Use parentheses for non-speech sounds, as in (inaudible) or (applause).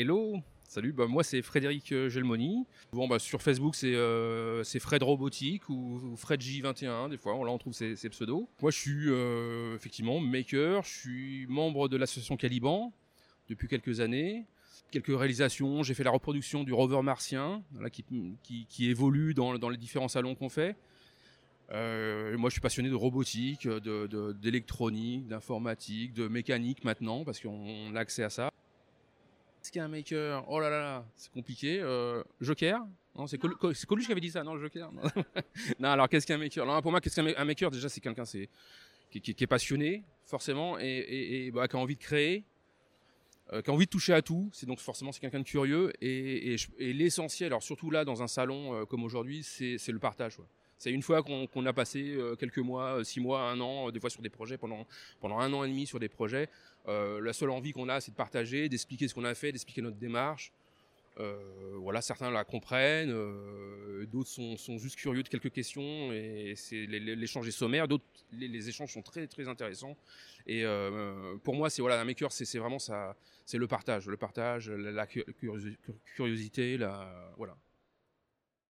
Hello, salut, bah, moi c'est Frédéric euh, Gelmoni. Bon, bah, sur Facebook c'est euh, c'est Fred Robotique ou, Fred J21, des fois, là on trouve ces, pseudos. Moi je suis euh, effectivement maker, je suis membre de l'association Caliban depuis quelques années. Quelques réalisations, j'ai fait la reproduction du rover martien, qui, évolue dans, les différents salons qu'on fait. Moi, je suis passionné de robotique, d'électronique, d'informatique, de mécanique maintenant, parce qu'on on a accès à ça. Qu'est-ce qu'un maker Oh là là, là, c'est compliqué. Euh, Joker Non, c'est Col- Coluche qui avait dit ça, non, le Joker (laughs) Non, alors qu'est-ce qu'un maker Non, Pour moi, qu'est-ce qu'un ma- un maker Déjà, c'est quelqu'un qui, est passionné, forcément, et, bah, qui a envie de créer, euh, qui a envie de toucher à tout. C'est donc forcément c'est quelqu'un de curieux. Et, l'essentiel, alors surtout là, dans un salon euh, comme aujourd'hui, c'est le partage. C'est une fois qu'on a passé euh, quelques mois, euh, six mois, un an, des fois sur des projets, pendant, pendant un an et demi sur des projets, la seule envie qu'on a, c'est de partager, d'expliquer ce qu'on a fait, d'expliquer notre démarche. Voilà, certains la comprennent, d'autres sont, juste curieux de quelques questions et c'est l'échange est sommaire. D'autres, les, échanges sont très très intéressants. Et euh, pour moi, c'est voilà, un maker, c'est vraiment ça, c'est le partage, le partage, la, la cu- curiosi- curiosité, la voilà.